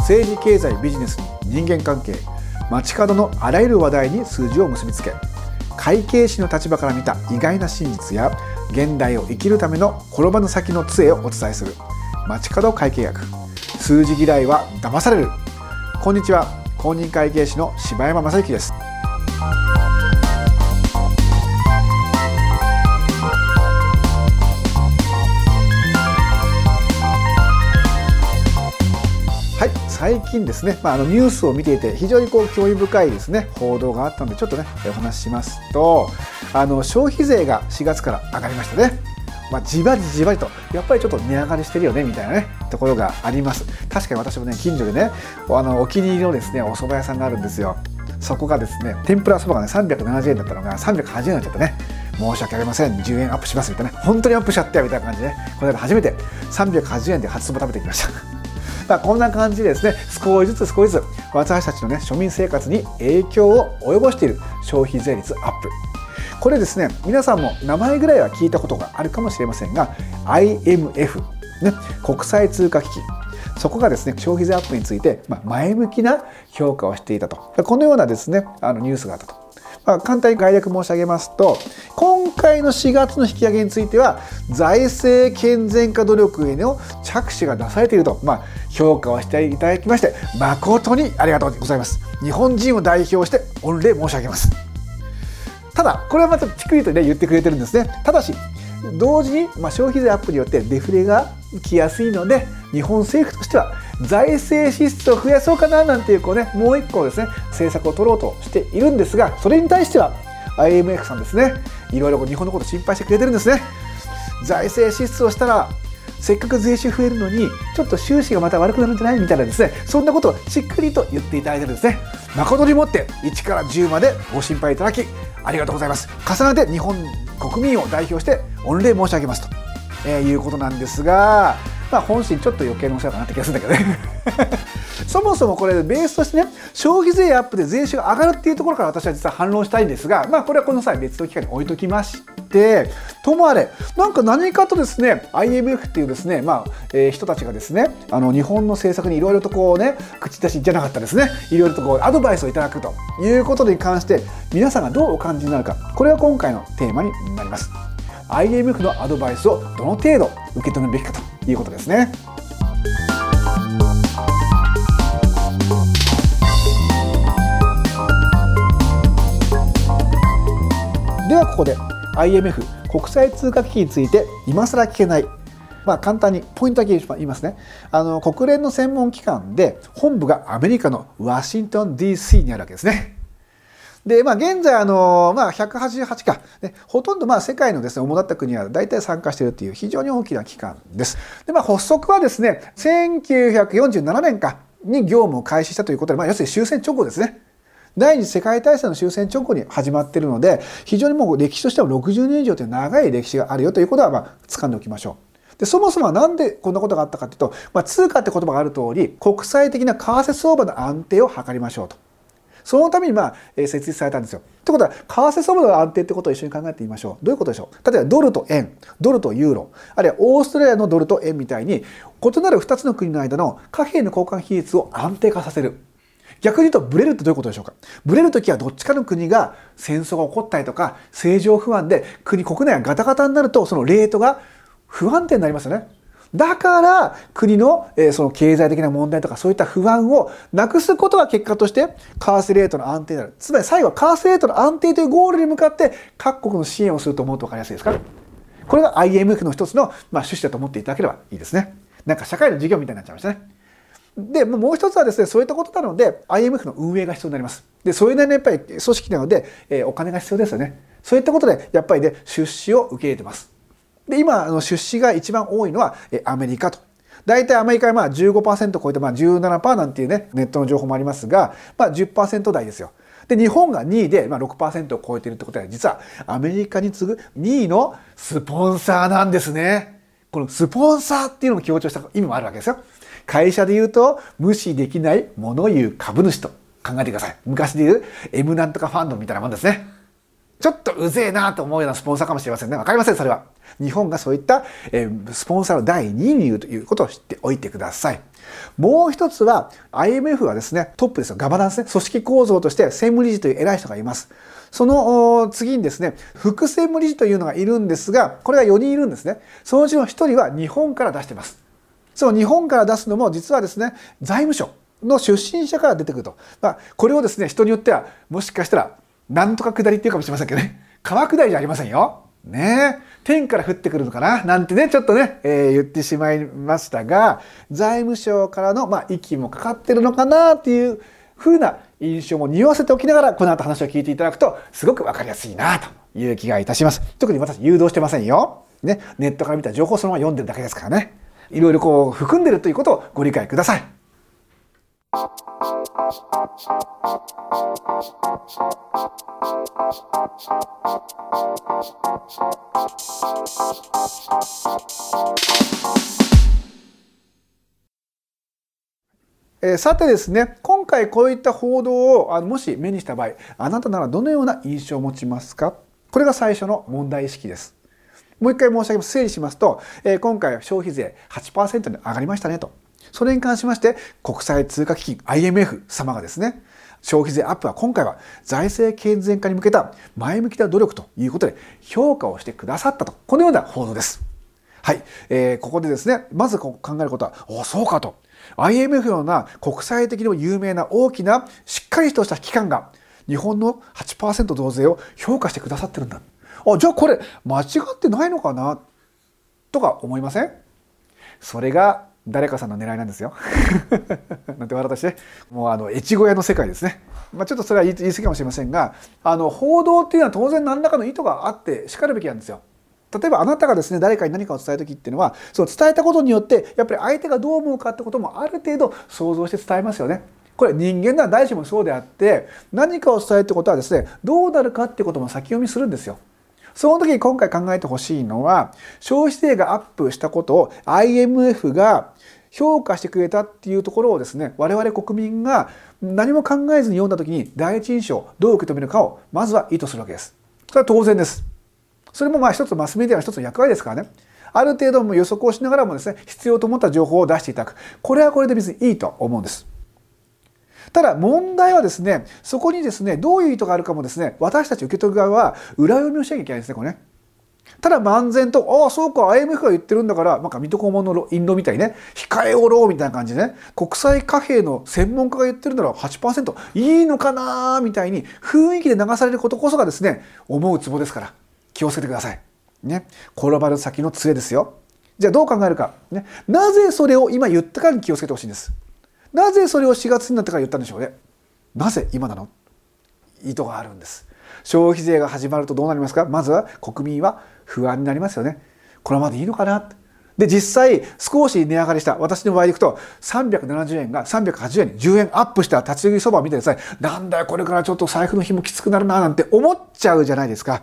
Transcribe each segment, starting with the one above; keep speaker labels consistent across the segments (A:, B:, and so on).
A: 政治経済ビジネスに人間関係街角のあらゆる話題に数字を結びつけ会計士の立場から見た意外な真実や現代を生きるための転ばぬ先の杖をお伝えする街角会計学数字嫌いは騙される。こんにちは。公認会計士の柴山正幸です。最近ですね、まあ、あのニュースを見ていて非常にこう興味深いですね報道があったのでちょっとねお話ししますとあの消費税が4月から上がりましたね。まあ、じわりじわりとやっぱりちょっと値上がりしてるよねみたいなねところがあります。確かに私もね近所でねあのお気に入りのですねお蕎麦屋さんがあるんですよ。そこがですね天ぷらそばがね370円だったのが380円になっちゃったね申し訳ありません10円アップしますみたいな本当にアップしちゃったよみたいな感じで、ね、この間初めて380円で初そば食べてきました。まあこんな感じでですね。少しずつ少しずつ私たちのね庶民生活に影響を及ぼしている消費税率アップ。これですね皆さんも名前ぐらいは聞いたことがあるかもしれませんが IMF、ね、国際通貨基金そこがですね消費税アップについて、前向きな評価をしていたと。このようなですねあのニュースがあったと。まあ、簡単に概略申し上げますと今回の4月の引き上げについては財政健全化努力への着手が出されていると、まあ、評価をしていただきまして誠にありがとうございます。日本人を代表して御礼申し上げます。ただこれはまたちくりとね言ってくれてるんですね。ただし同時に、ま、消費税アップによってデフレが来やすいので日本政府としては財政支出を増やそうかななんていうこうねもう一個ですね政策を取ろうとしているんですがそれに対しては IMF さんですねいろいろ日本のこと心配してくれてるんですね。財政支出をしたらせっかく税収増えるのにちょっと収支がまた悪くなるんじゃないみたいなですねそんなことをしっかりと言っていただいてるんですね。誠にもって1から10までご心配いただきありがとうございます。重ねて日本国民を代表して御礼申し上げますと、えー、いうことなんですが、まあ、本心ちょっと余計なお世話かなって気がするんだけどね。そもそもこれベースとしてね消費税アップで税収が上がるっていうところから私は実は反論したいんですがまあこれはこの際別の機会に置いときましてともあれなんか何かとですね IMF っていうですねまあ、えー、人たちがですねあの日本の政策にいろいろとこうね口出しじゃなかったですねいろいろとこうアドバイスをいただくということに関して皆さんがどうお感じになるかこれは今回のテーマになります IMF のアドバイスをどの程度受け止めるべきかということですね。ではここで IMF 国際通貨基金について今更聞けないまあ、簡単にポイントだけ言いますねあの国連の専門機関で本部がアメリカのワシントン DC にあるわけですね。で、まあ、現在、あの、まあ、188か、ね、ほとんど、まあ、世界のですね、主だった国は大体参加しているという非常に大きな機関です。で、まあ、発足はですね、1947年かに業務を開始したということで、まあ、要するに終戦直後ですね。第二次世界大戦の終戦直後に始まっているので非常にもう歴史としては60年以上という長い歴史があるよということはまあ掴んでおきましょう。でそもそもなんでこんなことがあったかというと、まあ、通貨って言葉がある通り国際的な為替相場の安定を図りましょうと。そのためにまあ設立されたんですよ。ということは為替相場の安定ってことを一緒に考えてみましょう。どういうことでしょう？例えばドルと円ドルとユーロあるいはオーストラリアのドルと円みたいに異なる2つの国の間の貨幣の交換比率を安定化させる。逆に言うとブレるってどういうことでしょうか？ブレる時はどっちかの国が戦争が起こったりとか政情不安で国国内がガタガタになるとそのレートが不安定になりますよね。だから国の,、えその経済的な問題とかそういった不安をなくすことが結果として為替レートの安定になる。つまり最後は為替レートの安定というゴールに向かって各国の支援をすると思うと分かりやすいですか？これが IMF の一つの、まあ、趣旨だと思っていただければいいですね。なんか社会の授業みたいになっちゃいましたね。で、もう一つはですね、そういったことなので、IMF の運営が必要になります。で、そういうね、やっぱり組織なので、えー、お金が必要ですよね。そういったことで、やっぱりね、出資を受け入れてます。で、今、あの出資が一番多いのは、えアメリカと。大体アメリカはまあ15%超えて、まあ17%なんていうね、ネットの情報もありますが、まあ10%台ですよ。で、日本が2位で、まあ、6%を超えているってことは、実はアメリカに次ぐ2位のスポンサーなんですね。このスポンサーっていうのも強調した意味もあるわけですよ。会社で言うと無視できない物言う株主と考えてください。昔で言う M なんとかファンドみたいなもんですね。ちょっとうぜえなと思うようなスポンサーかもしれませんね。わかりません、それは。日本がそういった、え、スポンサーの第2位にいるということを知っておいてください。もう一つは IMF はですね、トップですよ。ガバナンスね。組織構造として専務理事という偉い人がいます。その次にですね、副専務理事というのがいるんですが、これが4人いるんですね。そのうちの1人は日本から出しています。その日本から出すのも実はですね、財務省の出身者から出てくると。まあ、これをですね、人によってはもしかしたら、なんとか下りっていうかもしれませんけどね。川下りじゃありませんよ。ね天から降ってくるのかななんてね、ちょっとね、えー、言ってしまいましたが、財務省からの、まあ、息もかかってるのかなっていうふうな印象も匂わせておきながら、この後話を聞いていただくと、すごくわかりやすいなという気がいたします。特に私、誘導してませんよ。ね、ネットから見た情報そのまま読んでるだけですからね。いろいろこう、含んでるということをご理解ください。えさてですね今回こういった報道をあもし目にした場合あなたならどのような印象を持ちますか？これが最初の問題意識ですもう一回申し上げます。整理しますと、え今回は消費税8%に上がりましたねと。それに関しまして国際通貨基金 IMF 様がですね消費税アップは今回は財政健全化に向けた前向きな努力ということで評価をしてくださったと。このような報道です。はい、えー、ここでですねまず考えることはおそうかと。IMF のような国際的にも有名な大きなしっかりとした機関が日本の8%増税を評価してくださってるんだ。あじゃあこれ間違ってないのかな？とか思いません？それが誰かさんの狙いなんですよ。なんて笑ったしてもうあの越後屋の世界ですね。まあ、ちょっとそれは言い過ぎかもしれませんがあの報道っていうのは当然何らかの意図があってしかるべきなんですよ。例えばあなたがですね誰かに何かを伝える時っていうのはその伝えたことによってやっぱり相手がどう思うかってこともある程度想像して伝えますよね。これ人間なら誰しもそうであって何かを伝えるってことはですねどうなるかってことも先読みするんですよ。その時に今回考えてほしいのは消費税がアップしたことを IMF が評価してくれたっていうところをですね我々国民が何も考えずに読んだ時に第一印象どう受け止めるかをまずは意図するわけです。それは当然です。それもまあ一つマスメディアの一つの役割ですからね。ある程度も予測をしながらもですね必要と思った情報を出していただくこれはこれで別にいいと思うんです。ただ問題はですねそこにですねどういう意図があるかもですね私たち受け取る側は裏読みをしなきゃいけないですねこれね。ただ漫然と、ああ、そうか、IMF が言ってるんだから、なんか水戸黄門のインドみたいにね、控えおろうみたいな感じでね、国際貨幣の専門家が言ってるなら8%いいのかなみたいに雰囲気で流されることこそがですね、思うツボですから、気をつけてください。ね、転ばる先の杖ですよ。じゃあどう考えるか。ね、なぜそれを今言ったかに気をつけてほしいんです。なぜそれを4月になってから言ったんでしょうね。なぜ今なの？意図があるんです。消費税が始まるとどうなりますか？まずは国民は不安になりますよね。このままでいいのかな？で、実際少し値上がりした。私の場合でいくと370円が380円に10円アップした立ち食いそばを見てください。なんだよ、これからちょっと財布の紐きつくなるななんて思っちゃうじゃないですか。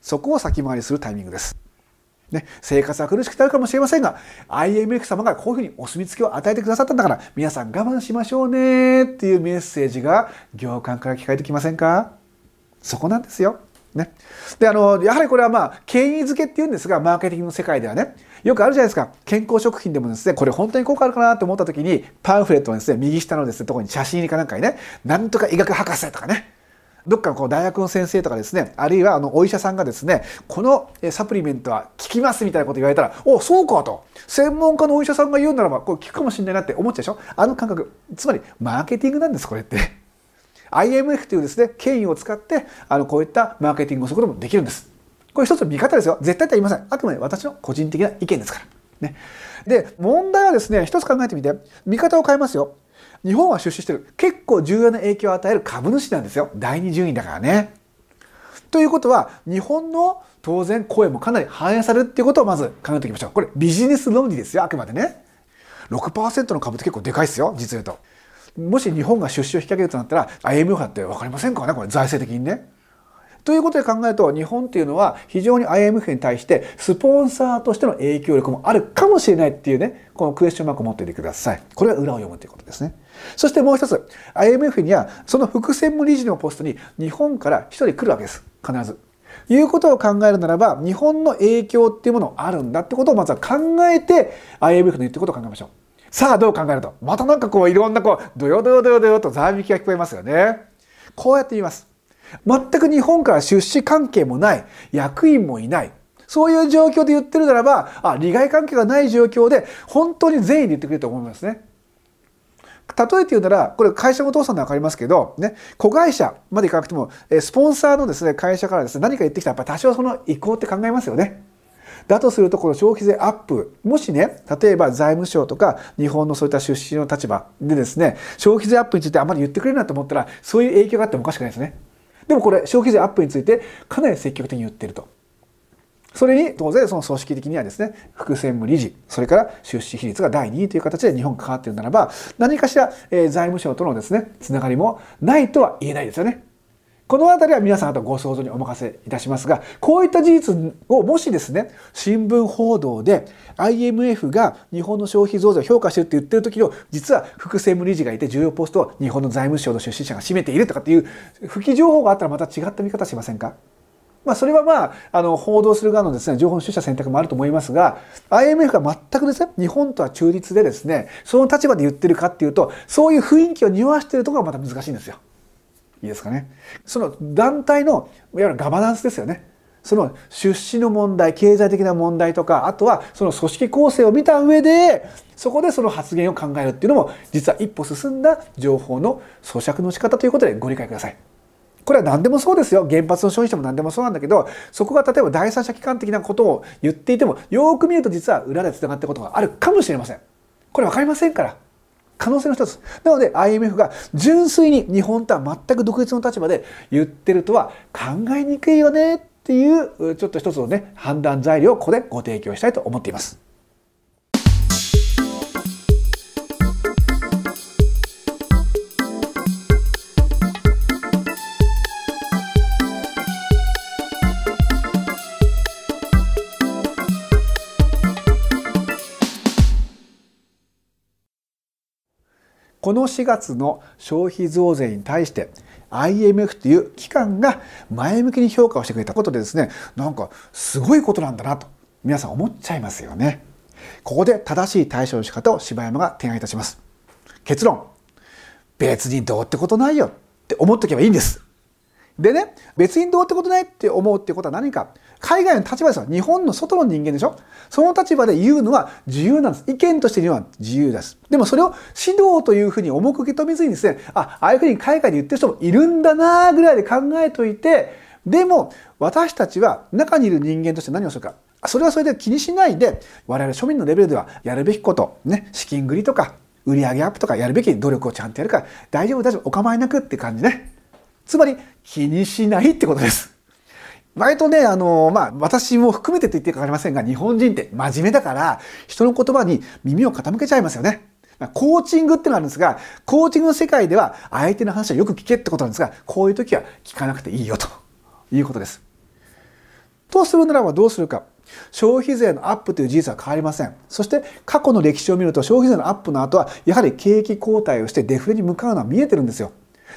A: そこを先回りするタイミングです。ね、生活は苦しくなるかもしれませんが IMF 様がこういうふうにお墨付きを与えてくださったんだから皆さん我慢しましょうねっていうメッセージが行間から聞かれてきませんか？そこなんですよ。ね。で、あの、やはりこれはまあ、権威づけっていうんですが、マーケティングの世界ではね、よくあるじゃないですか。健康食品でもですね、これ本当に効果あるかなと思った時に、パンフレットのですね、右下のですね、とこに写真入りかなんかにね、なんとか医学博士とかね、どっかのこう大学の先生とかですね、あるいはあのお医者さんがですね、このサプリメントは効きますみたいなこと言われたら、おそうかと。専門家のお医者さんが言うならば、これ効くかもしれないなって思っちゃうでしょあの感覚。つまり、マーケティングなんです、これって。IMF というですね、権威を使って、あの、こういったマーケティングをすることもできるんです。これ一つの見方ですよ。絶対とは言いません。あくまで私の個人的な意見ですから。ね。で、問題はですね、一つ考えてみて、見方を変えますよ。日本は出資してる。結構重要な影響を与える株主なんですよ。第二順位だからね。ということは、日本の当然声もかなり反映されるっていうことをまず考えておきましょう。これビジネス論理ですよ、あくまでね。6%の株って結構でかいですよ、実言うと。もし日本が出資を引き上げるとなったら IMF だって分かりませんからねこれ財政的にね。ということで考えると日本っていうのは非常に IMF に対してスポンサーとしての影響力もあるかもしれないっていうねこのクエスチョンマークを持っていてください。これが裏を読むということですね。そしてもう一つ IMF にはその副専務理事のポストに日本から一人来るわけです必ず。いうことを考えるならば日本の影響っていうものあるんだってことをまずは考えて IMF の言ってることを考えましょう。さあどう考えると？またなんかこういろんなこうドヨドヨドヨドヨとざわめきが聞こえますよね。こうやって言います。全く日本から出資関係もない役員もいないそういう状況で言ってるならばあ利害関係がない状況で本当に善意で言ってくれると思いますね。例えて言うならこれ会社のお父さんで分かりますけど、ね、子会社までいかなくてもスポンサーのですね会社からですね何か言ってきたらやっぱ多少その意向って考えますよね。だとするとこの消費税アップもしね例えば財務省とか日本のそういった出資の立場でですね消費税アップについてあまり言ってくれるなと思ったらそういう影響があってもおかしくないですね。でもこれ消費税アップについてかなり積極的に言ってると。それに当然その組織的にはですね副専務理事それから出資比率が第2位という形で日本関わっているならば何かしら、え財務省とのですねつながりもないとは言えないですよね。この辺りは皆さんあとご想像にお任せいたしますがこういった事実をもしですね新聞報道で IMF が日本の消費増税を評価してるって言ってる時の実は副専務理事がいて重要ポストを日本の財務省の出資者が占めているとかっていう不記情報があったらまた違った見方しませんか？まあ、それはまあ、あの、報道する側のですね、情報の取捨選択もあると思いますが、IMF が全くですね、日本とは中立でですね、その立場で言ってるかっていうと、そういう雰囲気を匂わしてるところがまた難しいんですよ。いいですかね。その団体の、いわゆるガバナンスですよね。その出資の問題、経済的な問題とか、あとはその組織構成を見た上で、そこでその発言を考えるっていうのも、実は一歩進んだ情報の咀嚼の仕方ということでご理解ください。これは何でもそうですよ。原発の消費者も何でもそうなんだけどそこが例えば第三者機関的なことを言っていてもよく見ると実は裏でつながっていることがあるかもしれません。これ分かりませんから。可能性の一つ。なので IMF が純粋に日本とは全く独立の立場で言ってるとは考えにくいよねっていうちょっと一つのね判断材料をここでご提供したいと思っています。この4月の消費増税に対して IMF という機関が前向きに評価をしてくれたことでですねなんかすごいことなんだなと皆さん思っちゃいますよね。ここで正しい対処の仕方を柴山が提案いたします。結論別にどうってことないよって思っとけばいいんです。でね別にどうってことないって思うってことは何か海外の立場ですよ。日本の外の人間でしょその立場で言うのは自由なんです。意見として言うのは自由です。でもそれを指導というふうに重く受け止めずにですね、あ、ああいうふうに海外で言ってる人もいるんだなぐらいで考えといて、でも私たちは中にいる人間として何をするか。それはそれで気にしないで、我々庶民のレベルではやるべきこと、ね、資金繰りとか、売上アップとかやるべき努力をちゃんとやるから、大丈夫大丈夫、お構いなくって感じね。つまり、気にしないってことです。割とね、あの、まあ、私も含めてと言ってかかりませんが、日本人って真面目だから、人の言葉に耳を傾けちゃいますよね。コーチングってのあるんですが、コーチングの世界では相手の話はよく聞けってことなんですが、こういう時は聞かなくていいよということです。とするならばどうするか。消費税のアップという事実は変わりません。そして過去の歴史を見ると消費税のアップの後はやはり景気後退をしてデフレに向かうのは見えてるんですよ。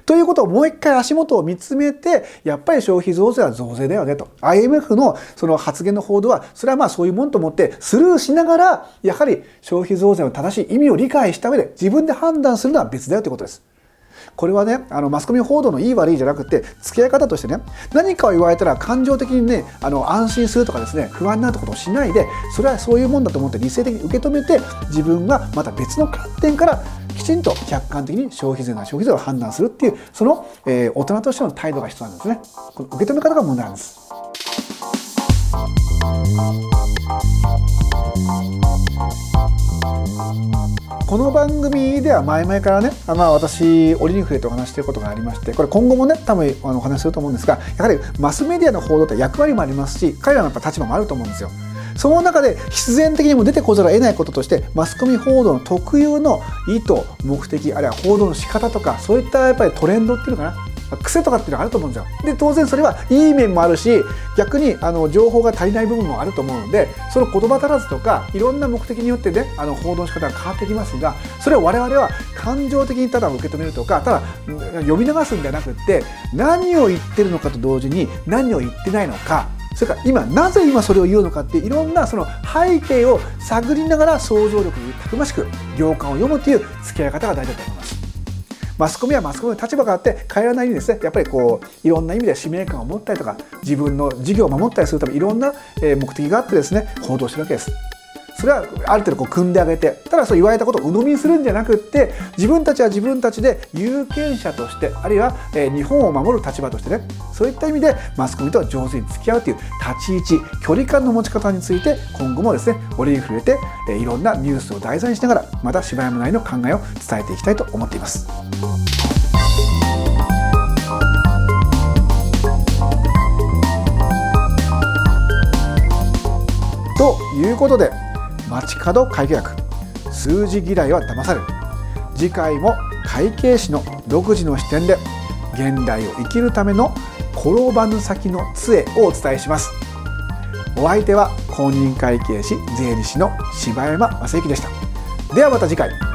A: ということをもう一回足元を見つめて、やっぱり消費増税は増税だよねと。IMF のその発言の報道は、それはまあそういうもんと思ってスルーしながら、やはり消費増税の正しい意味を理解した上で自分で判断するのは別だよということです。これはねあのマスコミ報道のいい悪いじゃなくて付き合い方としてね何かを言われたら感情的にねあの安心するとかですね不安になることをしないでそれはそういうもんだと思って理性的に受け止めて自分がまた別の観点からきちんと客観的に消費税な消費税を判断するっていうその、えー、大人としての態度が必要なんですねこの受け止め方が問題なんですこの番組では前々からね、まあ、私折に触れてお話していることがありましてこれ今後もね多分あのお話しすると思うんですがやはりマスメディアの報道って役割もありますし彼らのやっぱ立場もあると思うんですよ。その中で必然的にも出てこざるを得ないこととしてマスコミ報道の特有の意図目的あるいは報道の仕方とかそういったやっぱりトレンドっていうのかな癖とかっていうのがあると思うんですよ。で当然それはいい面もあるし逆にあの情報が足りない部分もあると思うのでその言葉足らずとかいろんな目的によってねあの報道の仕方が変わってきますがそれを我々は感情的にただ受け止めるとかただ読み流すんじゃなくって何を言ってるのかと同時に何を言ってないのかそれから今なぜ今それを言うのかっていろんなその背景を探りながら想像力にたくましく行間を読むという付き合い方が大事だと思います。マスコミはマスコミの立場があって変えらないようにですねやっぱりこういろんな意味で使命感を持ったりとか自分の事業を守ったりするためいろんな目的があってですね行動してるわけです。それはある程度こう組んであげてただそう言われたことを鵜呑みにするんじゃなくって自分たちは自分たちで有権者としてあるいは、え日本を守る立場としてねそういった意味でマスコミと上手に付き合うという立ち位置距離感の持ち方について今後もですね折に触れて、えいろんなニュースを題材にしながらまた柴山内の考えを伝えていきたいと思っています。ということで街角会計学数字嫌いは騙される。次回も会計士の独自の視点で現代を生きるための転ばぬ先の杖をお伝えします。お相手は公認会計士税理士の柴山正幸でした。ではまた次回。